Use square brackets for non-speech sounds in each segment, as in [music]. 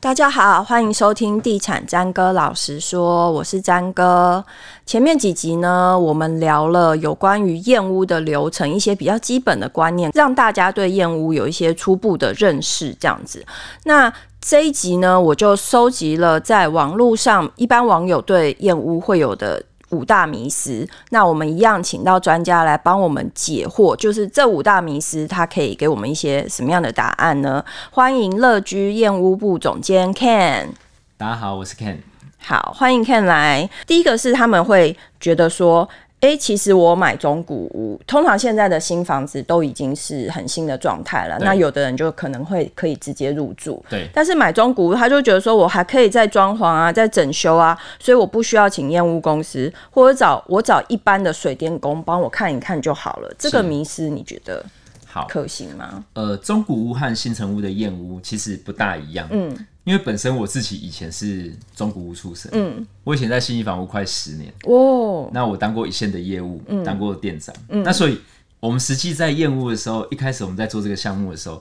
大家好，欢迎收听地产詹哥老实说，我是詹哥。前面几集呢，我们聊了有关于燕屋的流程，一些比较基本的观念，让大家对燕屋有一些初步的认识。这样子，那这一集呢，我就收集了在网络上一般网友对燕屋会有的。五大迷思，那我们一样请到专家来帮我们解惑，就是这五大迷思，他可以给我们一些什么样的答案呢？欢迎乐居燕屋部总监 Ken。大家好，我是 Ken。好，欢迎 Ken 来。第一个是他们会觉得说。哎，其实我买中古屋，通常现在的新房子都已经是很新的状态了。那有的人就可能会可以直接入住。对。但是买中古屋，他就觉得说我还可以再装潢啊，再整修啊，所以我不需要请验屋公司，或者找我找一般的水电工帮我看一看就好了。这个迷思你觉得好。可行吗？呃，中古屋和新城屋的验屋其实不大一样。嗯。因为本身我自己以前是中古屋出身，嗯，我以前在新一房屋快十年，哦，那我当过一线的业务，嗯，当过店长，嗯，那所以我们实际在验屋的时候，一开始我们在做这个项目的时候，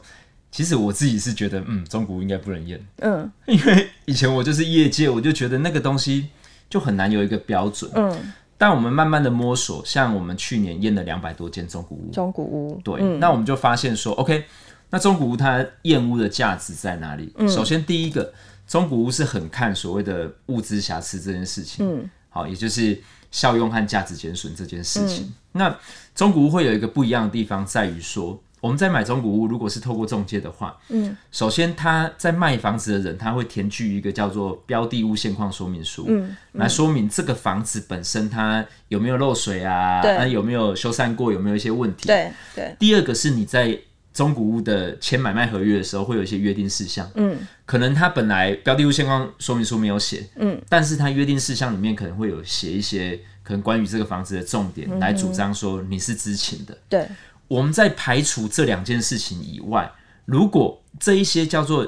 其实我自己是觉得，嗯，中古屋应该不能验，嗯，因为以前我就是业界，我就觉得那个东西就很难有一个标准，嗯，但我们慢慢的摸索，像我们去年验了两百多间中古屋，中古屋，对，嗯，那我们就发现说，OK。那中古屋它验屋的价值在哪里？嗯，首先第一个，中古屋是很看所谓的物资瑕疵这件事情。嗯，好，也就是效用和价值减损这件事情。嗯，那中古屋会有一个不一样的地方，在于说，我们在买中古屋，如果是透过中介的话，嗯，首先他在卖房子的人，他会填具一个叫做标的物现况说明书，嗯，来说明这个房子本身它有没有漏水啊，对，有没有修缮过，有没有一些问题。对对。第二个是你在中古屋的签买卖合约的时候，会有一些约定事项。嗯，可能他本来标的物现况说明书没有写。嗯，但是他约定事项里面可能会有写一些可能关于这个房子的重点，来主张说你是知情的。对，我们在排除这两件事情以外，如果这一些叫做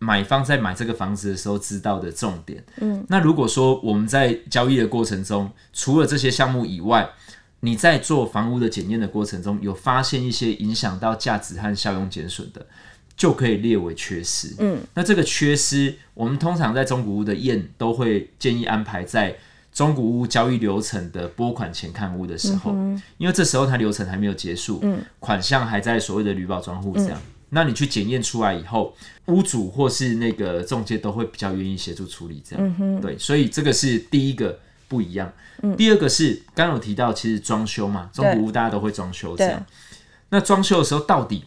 买方在买这个房子的时候知道的重点，嗯，那如果说我们在交易的过程中，除了这些项目以外，你在做房屋的检验的过程中，有发现一些影响到价值和效用减损的，就可以列为缺失。嗯，那这个缺失，我们通常在中古屋的验都会建议安排在中古屋交易流程的拨款前看屋的时候，嗯、因为这时候它流程还没有结束，嗯，款项还在所谓的履保专户这样。嗯、那你去检验出来以后，屋主或是那个中介都会比较愿意协助处理这样。嗯，对，所以这个是第一个。不一样。嗯、第二个是刚刚有提到，其实装修嘛，中古屋大家都会装修这样。那装修的时候，到底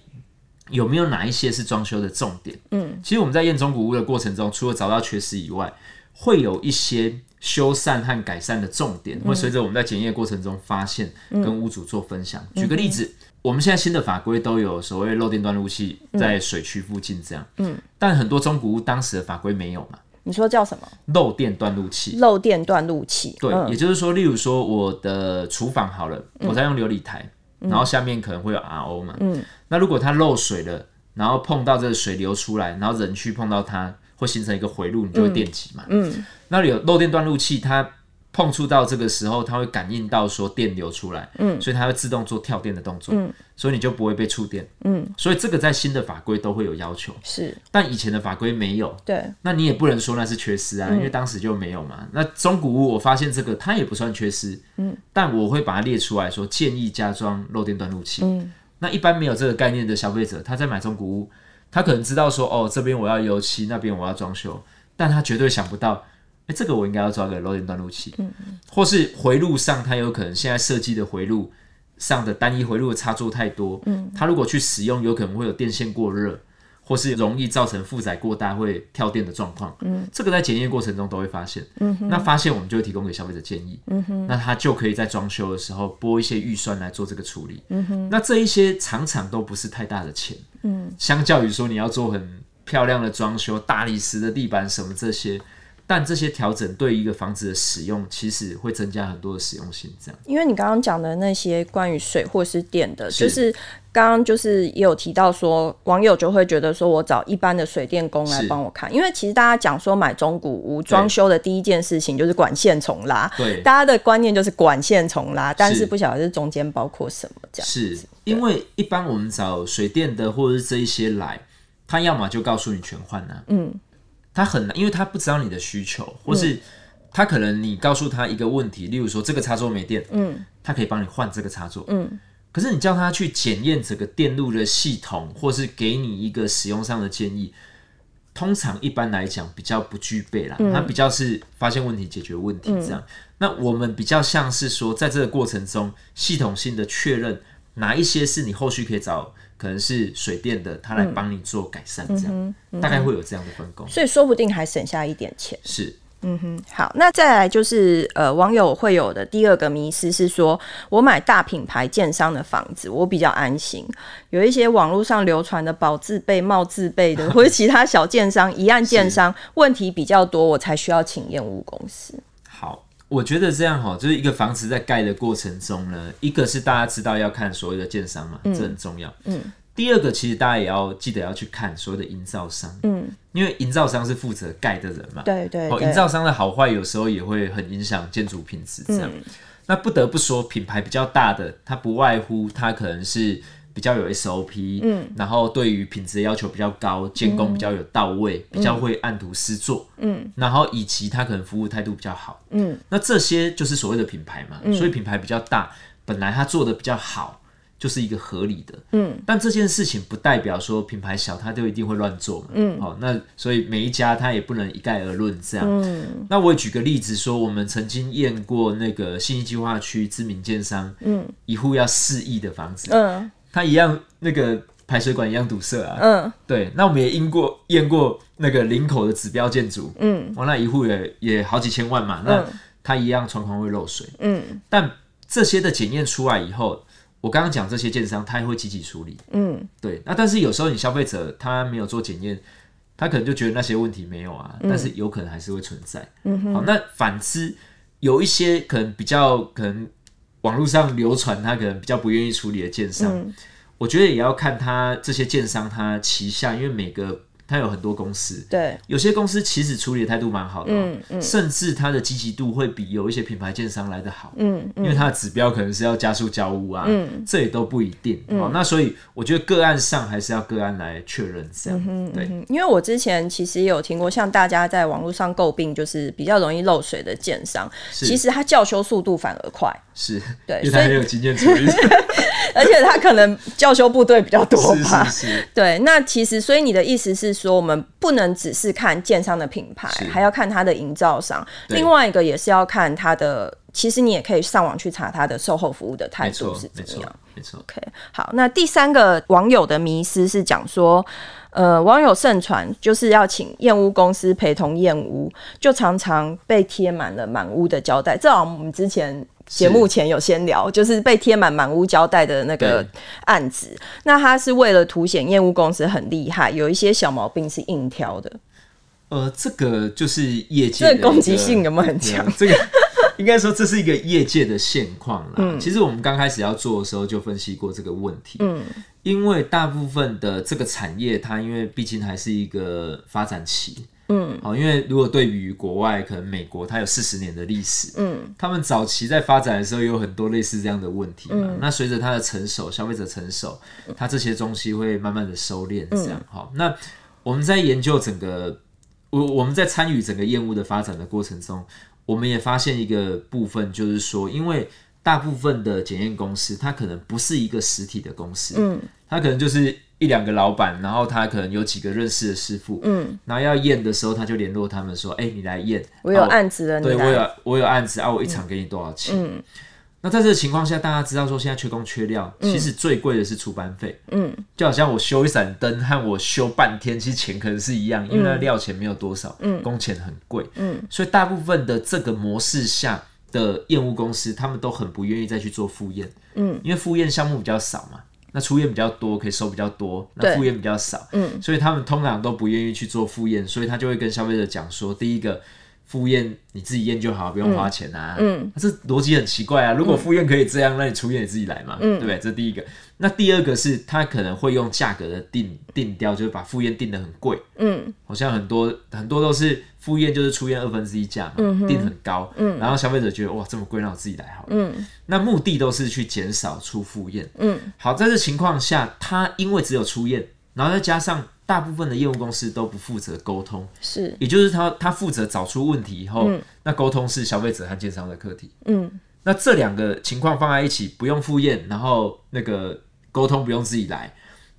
有没有哪一些是装修的重点？嗯，其实我们在验中古屋的过程中，除了找到缺失以外，会有一些修缮和改善的重点，会随着我们在检验过程中发现，跟屋主做分享。嗯、举个例子，嗯、我们现在新的法规都有所谓漏电断路器在水区附近这样。嗯，但很多中古屋当时的法规没有嘛。你说叫什么？漏电断路器。漏电断路器。对，嗯、也就是说，例如说我的厨房好了，嗯、我在用琉璃台，然后下面可能会有 RO 嘛。嗯。那如果它漏水了，然后碰到这个水流出来，然后人去碰到它，会形成一个回路，你就会电击嘛。嗯。嗯，那里有漏电断路器，它。碰触到这个时候，它会感应到说电流出来，嗯，所以它会自动做跳电的动作，嗯，所以你就不会被触电，嗯，所以这个在新的法规都会有要求，是，但以前的法规没有，对，那你也不能说那是缺失啊，嗯，因为当时就没有嘛。那中古屋我发现这个它也不算缺失，嗯，但我会把它列出来说建议加装漏电断路器，嗯，那一般没有这个概念的消费者，他在买中古屋，他可能知道说哦这边我要油漆，那边我要装修，但他绝对想不到。哎，这个我应该要装个漏电断路器，嗯嗯，或是回路上，他有可能现在设计的回路上的单一回路的插座太多，嗯，他如果去使用，有可能会有电线过热，或是容易造成负载过大会跳电的状况，嗯，这个在检验过程中都会发现，嗯哼，那发现我们就会提供给消费者建议，嗯哼，那他就可以在装修的时候拨一些预算来做这个处理，嗯哼，那这一些常常都不是太大的钱，嗯，相较于说你要做很漂亮的装修，大理石的地板什么这些。但这些调整对一个房子的使用，其实会增加很多的实用性。这样，因为你刚刚讲的那些关于水或是电的，是。就是刚刚就是也有提到说，网友就会觉得说我找一般的水电工来帮我看，因为其实大家讲说买中古屋装修的第一件事情就是管线重拉，对，大家的观念就是管线重拉，但是不晓得是中间包括什么这样。是因为一般我们找水电的或者是这一些来，他要么就告诉你全换啊，嗯。他很难，因为他不知道你的需求，或是他可能你告诉他一个问题，例如说这个插座没电，嗯，他可以帮你换这个插座，嗯，可是你叫他去检验整个电路的系统，或是给你一个使用上的建议，通常一般来讲比较不具备啦，他比较是发现问题、解决问题这样。那我们比较像是说，在这个过程中，系统性的确认哪一些是你后续可以找。可能是水电的，他来帮你做改善，这样、嗯嗯、大概会有这样的分工，所以说不定还省下一点钱。是，嗯哼，好，那再来就是呃，网友会有的第二个迷思是说，我买大品牌建商的房子，我比较安心。有一些网络上流传的保自备、冒自备的，或者其他小建商、一案建商问题比较多，我才需要请验屋公司。好，我觉得这样哈，就是一个房子在盖的过程中呢，一个是大家知道要看所谓的建商嘛，嗯、这很重要。嗯。第二个，其实大家也要记得要去看所谓的营造商，嗯，因为营造商是负责盖的人嘛，对对，哦，营造商的好坏有时候也会很影响建筑品质，这样。嗯、那不得不说，品牌比较大的，它不外乎它可能是比较有 SOP，嗯，然后对于品质的要求比较高，监工比较有到位，嗯、比较会按图施作，嗯，然后以及它可能服务态度比较好，嗯，那这些就是所谓的品牌嘛，嗯、所以品牌比较大，本来它做的比较好。就是一个合理的，嗯，但这件事情不代表说品牌小它就一定会乱做嘛，嗯，好，那所以每一家它也不能一概而论这样，嗯，那我也举个例子说，我们曾经验过那个信义计划区知名建商，嗯，一户要四亿的房子，嗯，他一样那个排水管一样堵塞啊，嗯，对，那我们也验过验过那个林口的指标建筑，嗯，完那一户也也好几千万嘛，那它一样窗框会漏水，嗯，但这些的检验出来以后。我刚刚讲这些建商，他也会积极处理。嗯，对。那但是有时候你消费者他没有做检验，他可能就觉得那些问题没有啊，嗯、但是有可能还是会存在。嗯哼。好，那反之有一些可能比较可能网络上流传他可能比较不愿意处理的建商，嗯、我觉得也要看他这些建商他旗下，因为每个。他有很多公司，对，有些公司其实处理的态度蛮好的，嗯嗯，甚至它的积极度会比有一些品牌建商来的好，嗯，因为它的指标可能是要加速交屋啊，嗯，这也都不一定，哦，那所以我觉得个案上还是要个案来确认这样，对，因为我之前其实也有听过，像大家在网络上诟病就是比较容易漏水的建商，其实它叫修速度反而快，是对，因为他很有经验处理，[laughs] 而且他可能教修部队比较多吧，是是，对，那其实所以你的意思是。说我们不能只是看建商的品牌，是还要看它的营造商。另外一个也是要看它的，其实你也可以上网去查它的售后服务的态度是怎么样。没错，OK。好，那第三个网友的迷思是讲说，呃，网友盛传就是要请燕屋公司陪同燕屋，就常常被贴满了满屋的胶带。这好像我们之前。节目前有先聊，是就是被贴满满屋胶带的那个案子。那他是为了凸显验屋公司很厉害，有一些小毛病是硬挑的。呃，这个就是业界的，这攻击性有没有很强？这个 [laughs] 应该说这是一个业界的现况啦。嗯，其实我们刚开始要做的时候就分析过这个问题。嗯，因为大部分的这个产业，它因为毕竟还是一个发展期。嗯，好，因为如果对比于国外，可能美国它有四十年的历史，嗯，他们早期在发展的时候有很多类似这样的问题嘛。嗯、那随着它的成熟，消费者成熟，它这些东西会慢慢的收敛，这样。好、嗯，那我们在研究整个，我我们在参与整个业务的发展的过程中，我们也发现一个部分，就是说，因为大部分的检验公司，它可能不是一个实体的公司，嗯，它可能就是。一两个老板，然后他可能有几个认识的师傅，嗯，然后要验的时候，他就联络他们说：“哎、欸，你来验，我有案子了，对，我有我有案子啊，我一场给你多少钱？”嗯，那在这个情况下，大家知道说现在缺工缺料，嗯、其实最贵的是出班费，嗯，就好像我修一盏灯和我修半天，其实钱可能是一样，因为那料钱没有多少，嗯，工钱很贵，嗯，所以大部分的这个模式下的验屋公司，他们都很不愿意再去做复验，嗯，因为复验项目比较少嘛。那出院比较多，可以收比较多；那复验比较少，嗯，所以他们通常都不愿意去做复验，所以他就会跟消费者讲说：第一个，复验你自己验就好，不用花钱啊。嗯，这逻辑很奇怪啊。如果赴宴可以这样，那你出院你自己来嘛，嗯，对不对？这第一个。那第二个是，他可能会用价格的定定调，就是把赴宴定的很贵，嗯，好像很多很多都是赴宴就是出院二分之一价嘛，嗯，定很高，嗯，然后消费者觉得哇这么贵，让我自己来好了，嗯，那目的都是去减少出赴宴，嗯，好，在这情况下，他因为只有出院，然后再加上大部分的业务公司都不负责沟通，是，也就是他他负责找出问题以后，嗯、那沟通是消费者和建商的课题。嗯，那这两个情况放在一起，不用赴宴，然后那个沟通不用自己来，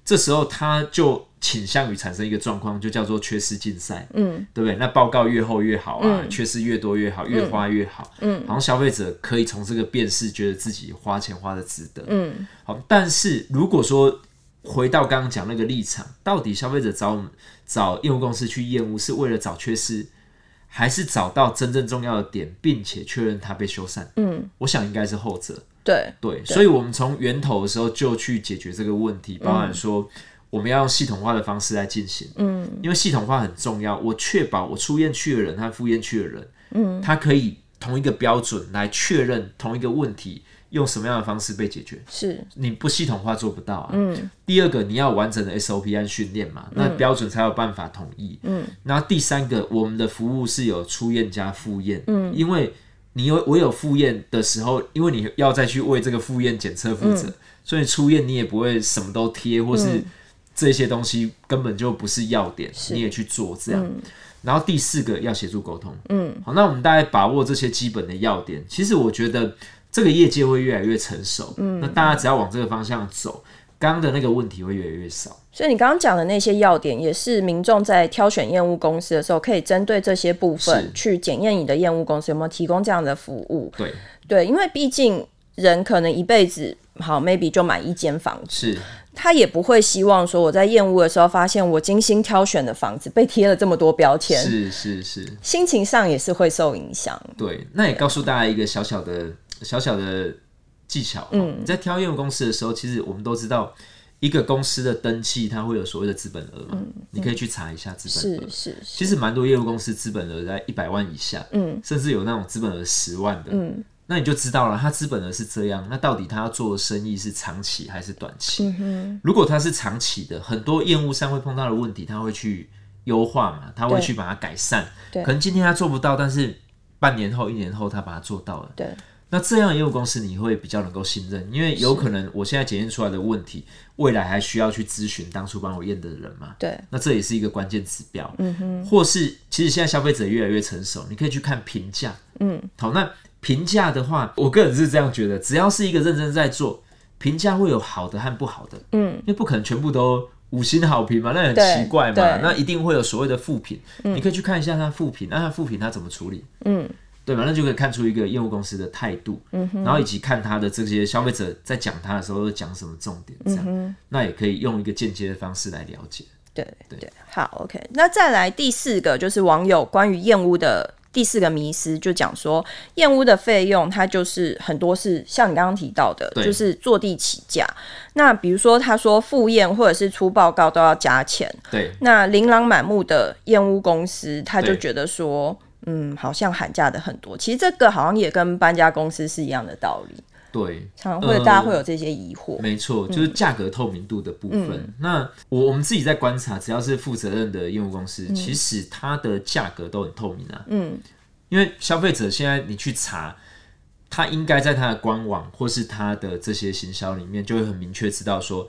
这时候他就倾向于产生一个状况，就叫做缺失竞赛。嗯，对不对？那报告越厚越好啊，嗯、缺失越多越好，越花越好。嗯，好像消费者可以从这个辨识，觉得自己花钱花的值得。嗯，好，但是如果说回到刚刚讲那个立场，到底消费者找我们找业务公司去验屋，是为了找缺失，还是找到真正重要的点，并且确认它被修缮？嗯，我想应该是后者。对对，所以我们从源头的时候就去解决这个问题，包含说我们要用系统化的方式来进行。嗯，因为系统化很重要，我确保我出院去的人和复验去的人，嗯，他可以同一个标准来确认同一个问题。用什么样的方式被解决？是你不系统化做不到啊。嗯。第二个，你要完整的 SOP 和训练嘛，那标准才有办法统一。嗯。然后第三个，我们的服务是有初验加复验。嗯。因为你有我有复验的时候，因为你要再去为这个复验检测负责，所以初验你也不会什么都贴，或是这些东西根本就不是要点，你也去做这样。然后第四个要协助沟通。嗯。好，那我们大概把握这些基本的要点。其实我觉得。这个业界会越来越成熟，嗯，那大家只要往这个方向走，刚刚的那个问题会越来越少。所以你刚刚讲的那些要点，也是民众在挑选验屋公司的时候，可以针对这些部分去检验你的验屋公司有没有提供这样的服务。对对，因为毕竟人可能一辈子好，maybe 就买一间房子，是，他也不会希望说我在验屋的时候发现我精心挑选的房子被贴了这么多标签，是是是，心情上也是会受影响。对，那也告诉大家一个小小的。小小的技巧，嗯，你在挑业务公司的时候，其实我们都知道，一个公司的登记它会有所谓的资本额嘛，嗯，你可以去查一下资本额，是是，其实蛮多业务公司资本额在一百万以下，嗯，甚至有那种资本额十万的，嗯，那你就知道了，他资本额是这样，那到底他要做的生意是长期还是短期？嗯，如果他是长期的，很多业务上会碰到的问题，他会去优化嘛，他会去把它改善，对，可能今天他做不到，但是半年后、一年后他把它做到了，对。那这样业务公司你会比较能够信任，因为有可能我现在检验出来的问题，未来还需要去咨询当初帮我验的人嘛？对，那这也是一个关键指标。嗯哼，或是其实现在消费者越来越成熟，你可以去看评价。嗯，好，那评价的话，我个人是这样觉得，只要是一个认真在做，评价会有好的和不好的。嗯，因为不可能全部都五星好评嘛，那很奇怪嘛，那一定会有所谓的负评。嗯，你可以去看一下他负评，那他负评他怎么处理？嗯。对吧？那就可以看出一个业务公司的态度，嗯、然后以及看他的这些消费者在讲他的时候都讲什么重点，这样，嗯、那也可以用一个间接的方式来了解。对对对，好，OK。那再来第四个就是网友关于验屋的第四个迷思，就讲说燕屋的费用，它就是很多是像你刚刚提到的，就是坐地起价。那比如说他说复验或者是出报告都要加钱，对。那琳琅满目的燕屋公司，他就觉得说。嗯，好像喊价的很多，其实这个好像也跟搬家公司是一样的道理。对，常常会大家会有这些疑惑。呃、没错，就是价格透明度的部分。嗯、那我我们自己在观察，只要是负责任的业务公司，嗯、其实它的价格都很透明啊。嗯，因为消费者现在你去查，他应该在他的官网或是他的这些行销里面，就会很明确知道说。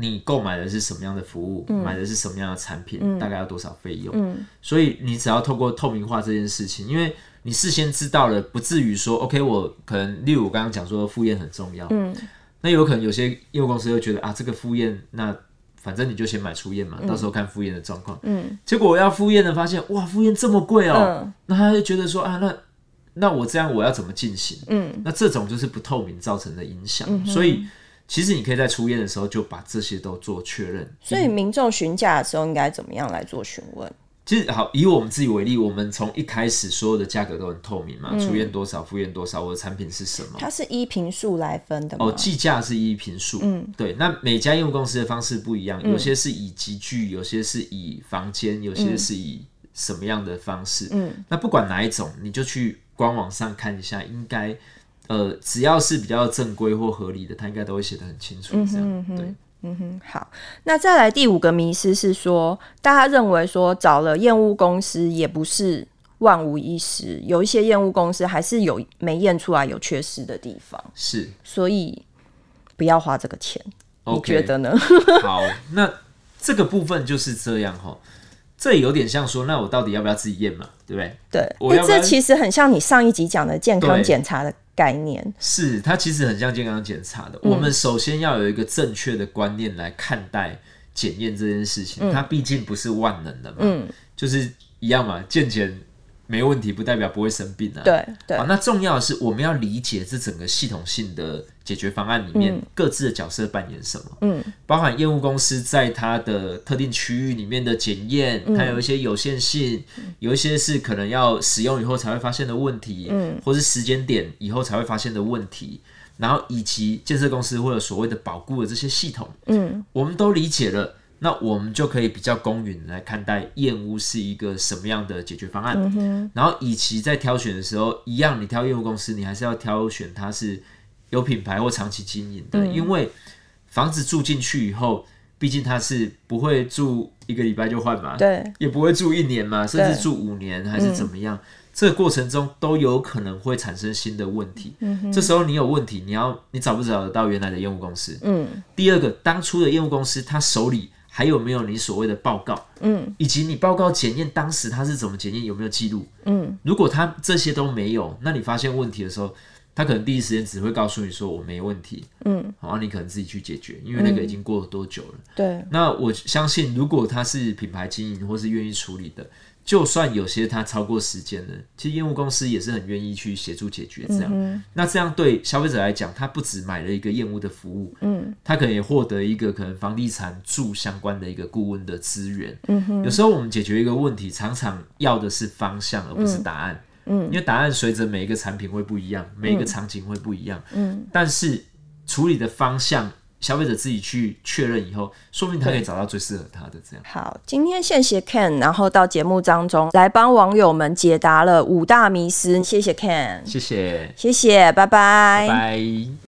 你购买的是什么样的服务？嗯、买的是什么样的产品？嗯、大概要多少费用？嗯、所以你只要透过透明化这件事情，因为你事先知道了，不至于说，OK，我可能，例如我刚刚讲说赴宴很重要，嗯、那有可能有些业务公司会觉得啊，这个赴宴，那反正你就先买初验嘛，嗯、到时候看赴宴的状况。嗯、结果我要赴宴的发现，哇，赴宴这么贵哦、那他就觉得说啊，那那我这样我要怎么进行？嗯、那这种就是不透明造成的影响，嗯、所以。其实你可以在出院的时候就把这些都做确认。所以民众询价的时候应该怎么样来做询问？其实好，以我们自己为例，我们从一开始所有的价格都很透明嘛，初验、嗯、多少，复院多少，我的产品是什么？它是依平数来分的吗？哦，计价是依平数。嗯，对。那每家业务公司的方式不一样，有些是以集聚，有些是以房间，有些是以什么样的方式？嗯，那不管哪一种，你就去官网上看一下，应该。呃，只要是比较正规或合理的，他应该都会写得很清楚。这样，嗯哼，对，嗯哼，好。那再来第五个迷思是说，大家认为说找了验屋公司也不是万无一失，有一些验屋公司还是有没验出来有缺失的地方。是，所以不要花这个钱。Okay, 你觉得呢？[laughs] 好，那这个部分就是这样哈。这有点像说，那我到底要不要自己验嘛？对不对？对，我要要这其实很像你上一集讲的健康检查的概念。是，它其实很像健康检查的。嗯、我们首先要有一个正确的观念来看待检验这件事情。嗯、它毕竟不是万能的嘛，嗯，就是一样嘛，健检。没问题不代表不会生病啊。对对。好，那重要的是我们要理解这整个系统性的解决方案里面各自的角色扮演什么。嗯。包含业务公司在它的特定区域里面的检验，它有一些有限性，有一些是可能要使用以后才会发现的问题，嗯，或是时间点以后才会发现的问题，然后以及建设公司或者所谓的保固的这些系统，嗯，我们都理解了。那我们就可以比较公允来看待验屋是一个什么样的解决方案，嗯、然后以及在挑选的时候，一样，你挑验屋公司，你还是要挑选它是有品牌或长期经营的，嗯、因为房子住进去以后，毕竟它是不会住一个礼拜就换嘛，对，也不会住一年嘛，甚至住五年还是怎么样，嗯、这个过程中都有可能会产生新的问题。这时候你有问题，你要你找不找得到原来的验屋公司？嗯，第二个，当初的验屋公司他手里。还有没有你所谓的报告？嗯，以及你报告检验当时他是怎么检验，有没有记录？嗯，如果他这些都没有，那你发现问题的时候，他可能第一时间只会告诉你说我没问题。嗯，好，你可能自己去解决，因为那个已经过了多久了？对。那我相信，如果他是品牌经营或是愿意处理的。就算有些它超过时间了，其实业务公司也是很愿意去协助解决这样。嗯、那这样对消费者来讲，他不止买了一个业务的服务，嗯，他可能也获得一个可能房地产住相关的一个顾问的资源。嗯哼，有时候我们解决一个问题，常常要的是方向，而不是答案。嗯，因为答案随着每一个产品会不一样，每一个场景会不一样。嗯，但是处理的方向。消费者自己去确认以后，说不定他可以找到最适合他的这样。好，今天谢谢 Ken，然后到节目当中来帮网友们解答了五大迷思，谢谢 Ken，谢谢，谢谢，拜拜，拜拜。